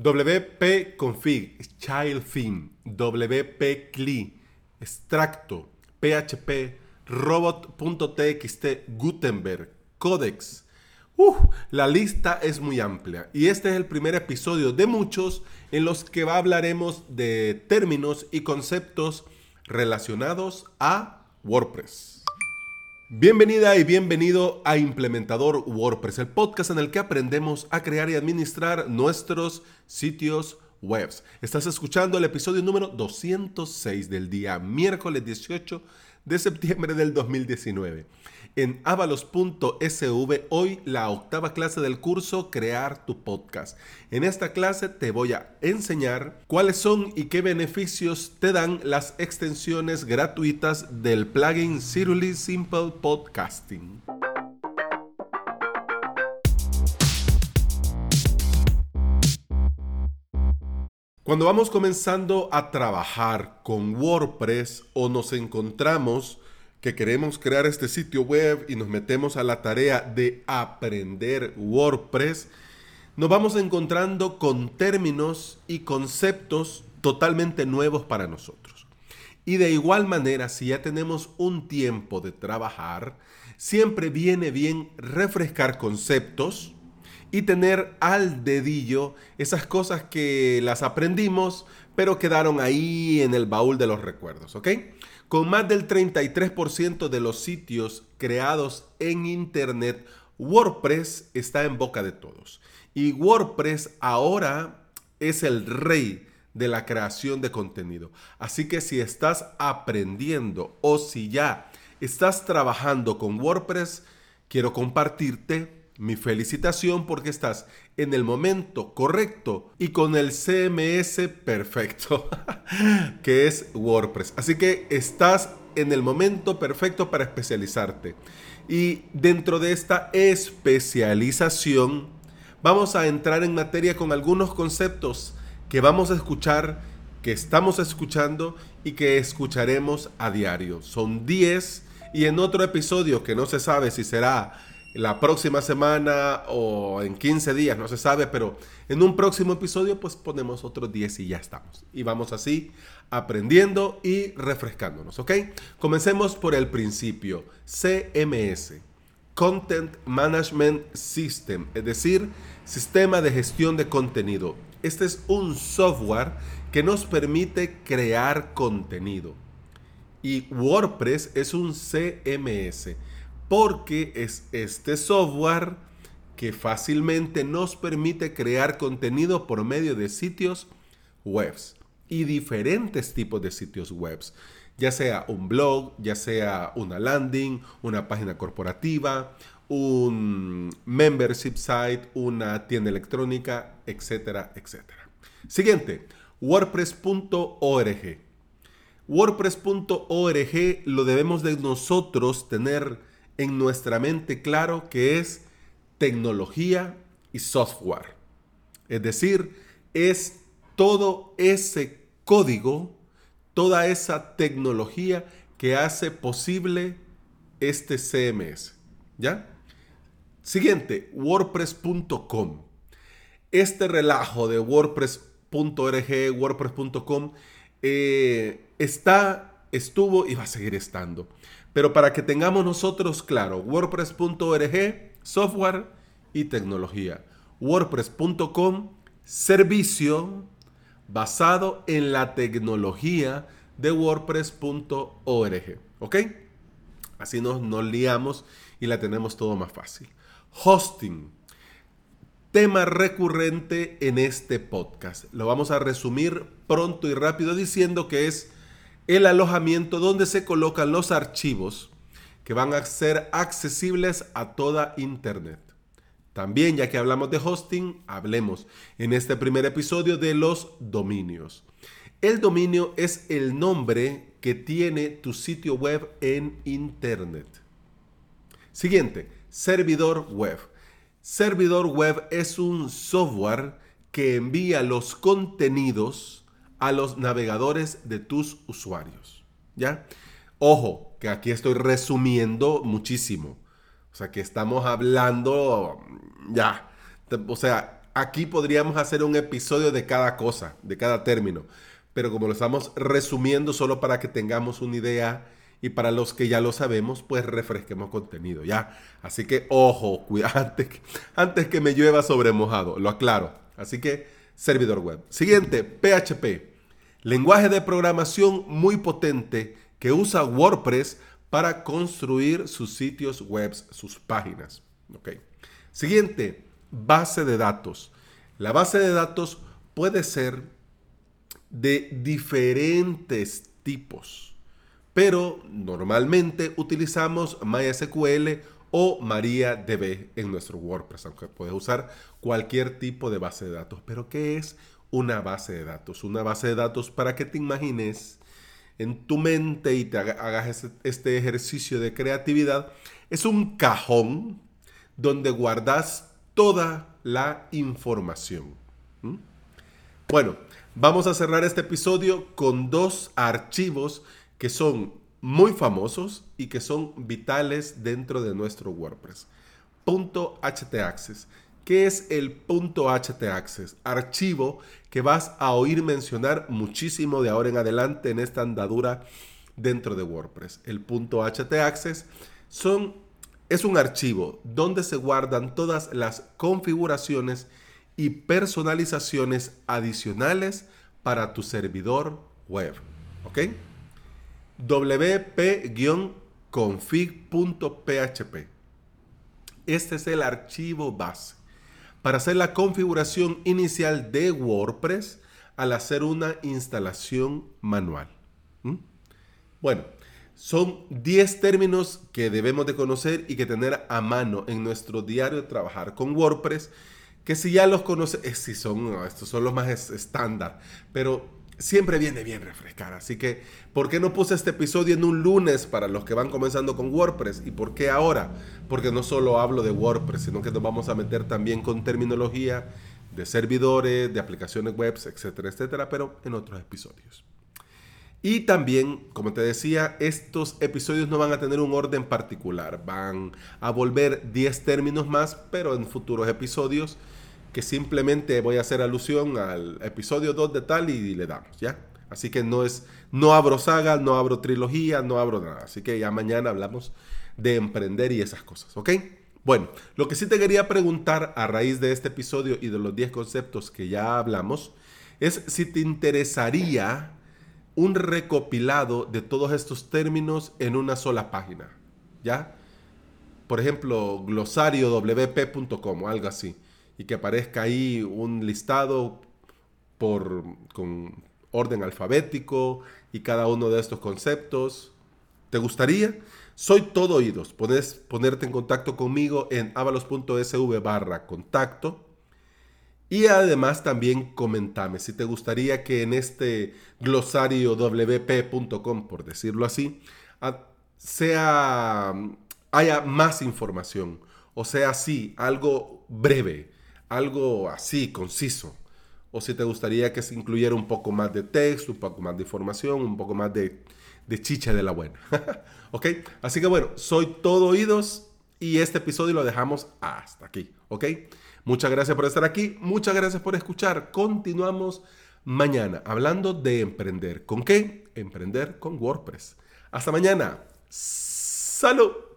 WP Config, Child Theme, WP CLI, Extracto, PHP, Robot.txt, Gutenberg, Codex. la lista es muy amplia y este es el primer episodio de muchos en los que hablaremos de términos y conceptos relacionados a WordPress. Bienvenida y bienvenido a Implementador WordPress, el podcast en el que aprendemos a crear y administrar nuestros sitios web. Estás escuchando el episodio número 206 del día miércoles 18 de septiembre del 2019 en avalos.sv hoy la octava clase del curso Crear tu podcast. En esta clase te voy a enseñar cuáles son y qué beneficios te dan las extensiones gratuitas del plugin Ciruli Simple Podcasting. Cuando vamos comenzando a trabajar con WordPress o nos encontramos que queremos crear este sitio web y nos metemos a la tarea de aprender WordPress, nos vamos encontrando con términos y conceptos totalmente nuevos para nosotros. Y de igual manera, si ya tenemos un tiempo de trabajar, siempre viene bien refrescar conceptos y tener al dedillo esas cosas que las aprendimos, pero quedaron ahí en el baúl de los recuerdos, ¿ok? Con más del 33% de los sitios creados en Internet, WordPress está en boca de todos. Y WordPress ahora es el rey de la creación de contenido. Así que si estás aprendiendo o si ya estás trabajando con WordPress, quiero compartirte mi felicitación porque estás en el momento correcto y con el CMS perfecto, que es WordPress. Así que estás en el momento perfecto para especializarte. Y dentro de esta especialización, vamos a entrar en materia con algunos conceptos que vamos a escuchar, que estamos escuchando y que escucharemos a diario. Son 10 y en otro episodio que no se sabe si será la próxima semana o en 15 días, no se sabe, pero en un próximo episodio pues ponemos otros 10 y ya estamos. Y vamos así aprendiendo y refrescándonos, ¿ok? Comencemos por el principio, CMS, Content Management System, es decir, sistema de gestión de contenido. Este es un software que nos permite crear contenido. Y WordPress es un CMS porque es este software que fácilmente nos permite crear contenido por medio de sitios web y diferentes tipos de sitios web, ya sea un blog, ya sea una landing, una página corporativa, un membership site, una tienda electrónica, etcétera, etcétera. Siguiente, wordpress.org. WordPress.org lo debemos de nosotros tener en nuestra mente claro que es tecnología y software. Es decir, es todo ese código, toda esa tecnología que hace posible este CMS. ¿Ya? Siguiente, wordpress.com. Este relajo de wordpress.org, wordpress.com, eh, está, estuvo y va a seguir estando. Pero para que tengamos nosotros claro, wordpress.org, software y tecnología. WordPress.com, servicio basado en la tecnología de wordpress.org. ¿Ok? Así nos, nos liamos y la tenemos todo más fácil. Hosting. Tema recurrente en este podcast. Lo vamos a resumir pronto y rápido diciendo que es el alojamiento donde se colocan los archivos que van a ser accesibles a toda Internet. También, ya que hablamos de hosting, hablemos en este primer episodio de los dominios. El dominio es el nombre que tiene tu sitio web en Internet. Siguiente, servidor web. Servidor web es un software que envía los contenidos a los navegadores de tus usuarios. ¿Ya? Ojo, que aquí estoy resumiendo muchísimo. O sea, que estamos hablando ya. O sea, aquí podríamos hacer un episodio de cada cosa, de cada término, pero como lo estamos resumiendo solo para que tengamos una idea y para los que ya lo sabemos, pues refresquemos contenido, ¿ya? Así que, ojo, cuidado, antes, antes que me llueva sobre mojado, lo aclaro. Así que, servidor web. Siguiente, PHP. Lenguaje de programación muy potente que usa WordPress para construir sus sitios web, sus páginas. Okay. Siguiente, base de datos. La base de datos puede ser de diferentes tipos, pero normalmente utilizamos MySQL o MariaDB en nuestro WordPress, aunque puedes usar cualquier tipo de base de datos. Pero ¿qué es una base de datos? Una base de datos para que te imagines en tu mente y te hagas este ejercicio de creatividad, es un cajón donde guardas toda la información. Bueno, vamos a cerrar este episodio con dos archivos que son muy famosos y que son vitales dentro de nuestro WordPress. .htaccess. ¿Qué es el .htaccess? Archivo que vas a oír mencionar muchísimo de ahora en adelante en esta andadura dentro de WordPress. El .htaccess es un archivo donde se guardan todas las configuraciones y personalizaciones adicionales para tu servidor web. ¿Ok? wp-config.php. Este es el archivo base para hacer la configuración inicial de WordPress al hacer una instalación manual. Bueno, son 10 términos que debemos de conocer y que tener a mano en nuestro diario de trabajar con WordPress, que si ya los conoces, eh, si son, estos son los más estándar, pero siempre viene bien refrescar. Así que, ¿por qué no puse este episodio en un lunes para los que van comenzando con WordPress? ¿Y por qué ahora? Porque no solo hablo de WordPress, sino que nos vamos a meter también con terminología de servidores, de aplicaciones web, etcétera, etcétera, pero en otros episodios. Y también, como te decía, estos episodios no van a tener un orden particular, van a volver 10 términos más, pero en futuros episodios que simplemente voy a hacer alusión al episodio 2 de tal y le damos, ¿ya? Así que no es, no abro saga, no abro trilogía, no abro nada. Así que ya mañana hablamos de emprender y esas cosas, ¿ok? Bueno, lo que sí te quería preguntar a raíz de este episodio y de los 10 conceptos que ya hablamos es si te interesaría un recopilado de todos estos términos en una sola página, ¿ya? Por ejemplo, glosariowp.com algo así y que aparezca ahí un listado por, con orden alfabético y cada uno de estos conceptos. ¿Te gustaría? Soy todo oídos. Puedes ponerte en contacto conmigo en avalos.sv barra contacto. Y además también comentame si te gustaría que en este glosario wp.com, por decirlo así, sea, haya más información. O sea, sí, algo breve algo así, conciso. O si te gustaría que se incluyera un poco más de texto, un poco más de información, un poco más de, de chicha de la buena. ¿Ok? Así que bueno, soy todo oídos y este episodio lo dejamos hasta aquí. ¿Ok? Muchas gracias por estar aquí, muchas gracias por escuchar. Continuamos mañana hablando de emprender. ¿Con qué? Emprender con WordPress. Hasta mañana. Salud.